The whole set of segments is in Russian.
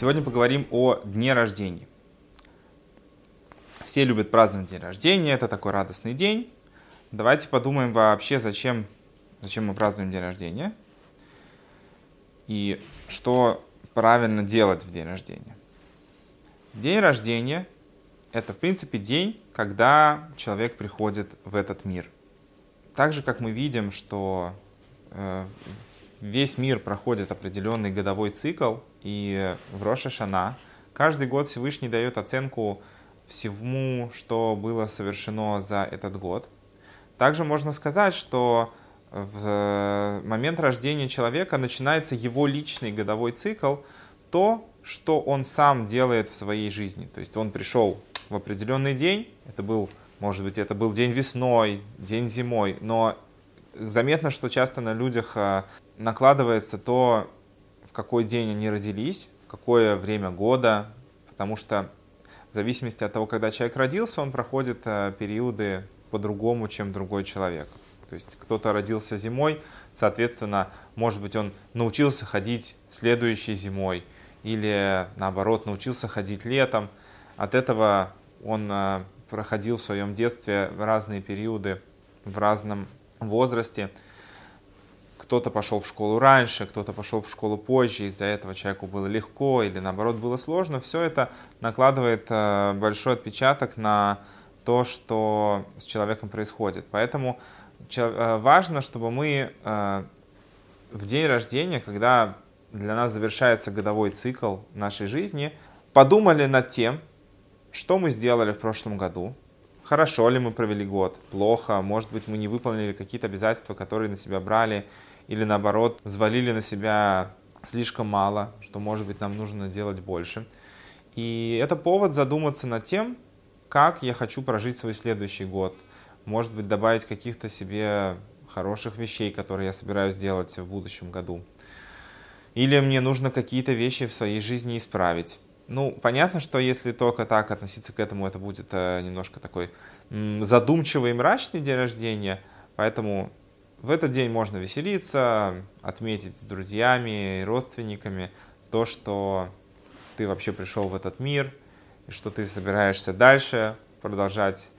Сегодня поговорим о дне рождения. Все любят праздновать день рождения, это такой радостный день. Давайте подумаем вообще, зачем, зачем мы празднуем день рождения и что правильно делать в день рождения. День рождения – это, в принципе, день, когда человек приходит в этот мир. Так же, как мы видим, что э, весь мир проходит определенный годовой цикл, и в Роша Шана каждый год Всевышний дает оценку всему, что было совершено за этот год. Также можно сказать, что в момент рождения человека начинается его личный годовой цикл, то, что он сам делает в своей жизни. То есть он пришел в определенный день, это был, может быть, это был день весной, день зимой, но заметно, что часто на людях а, накладывается то, в какой день они родились, в какое время года, потому что в зависимости от того, когда человек родился, он проходит а, периоды по-другому, чем другой человек. То есть кто-то родился зимой, соответственно, может быть, он научился ходить следующей зимой, или наоборот, научился ходить летом. От этого он а, проходил в своем детстве разные периоды в разном возрасте. Кто-то пошел в школу раньше, кто-то пошел в школу позже, из-за этого человеку было легко или наоборот было сложно. Все это накладывает а, большой отпечаток на то, что с человеком происходит. Поэтому а, важно, чтобы мы в день рождения, когда для нас завершается годовой цикл нашей жизни, подумали над тем, что мы сделали в прошлом году, хорошо ли мы провели год, плохо, может быть, мы не выполнили какие-то обязательства, которые на себя брали, или наоборот, взвалили на себя слишком мало, что, может быть, нам нужно делать больше. И это повод задуматься над тем, как я хочу прожить свой следующий год. Может быть, добавить каких-то себе хороших вещей, которые я собираюсь делать в будущем году. Или мне нужно какие-то вещи в своей жизни исправить. Ну, понятно, что если только так относиться к этому, это будет э, немножко такой задумчивый и мрачный день рождения. Поэтому в этот день можно веселиться, отметить с друзьями родственниками то, что ты вообще пришел в этот мир, и что ты собираешься дальше продолжать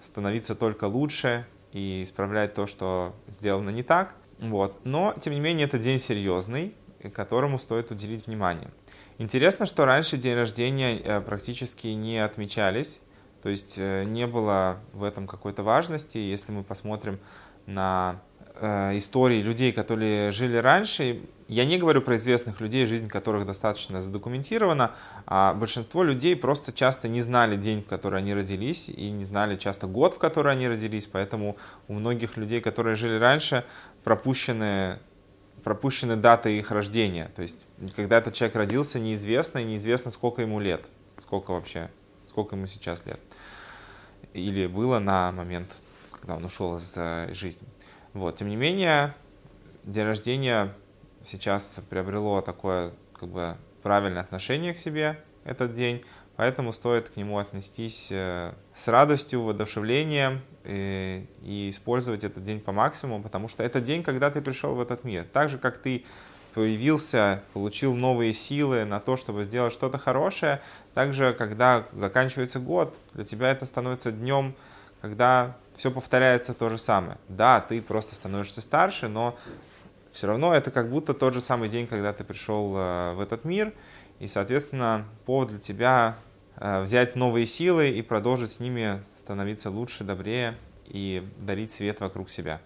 становиться только лучше и исправлять то, что сделано не так. Вот. Но, тем не менее, это день серьезный, которому стоит уделить внимание. Интересно, что раньше день рождения э, практически не отмечались, то есть э, не было в этом какой-то важности. Если мы посмотрим на э, истории людей, которые жили раньше, я не говорю про известных людей, жизнь которых достаточно задокументирована, а большинство людей просто часто не знали день, в который они родились, и не знали часто год, в который они родились, поэтому у многих людей, которые жили раньше, пропущены пропущены даты их рождения. То есть, когда этот человек родился, неизвестно, и неизвестно, сколько ему лет, сколько вообще, сколько ему сейчас лет. Или было на момент, когда он ушел из э, жизни. Вот. Тем не менее, день рождения сейчас приобрело такое как бы правильное отношение к себе этот день, поэтому стоит к нему отнестись э, с радостью, воодушевлением и, э, и использовать этот день по максимуму, потому что это день, когда ты пришел в этот мир. Так же, как ты появился, получил новые силы на то, чтобы сделать что-то хорошее, также, когда заканчивается год, для тебя это становится днем, когда все повторяется то же самое. Да, ты просто становишься старше, но все равно это как будто тот же самый день, когда ты пришел э, в этот мир, и, соответственно, повод для тебя Э, взять новые силы и продолжить с ними становиться лучше, добрее и дарить свет вокруг себя.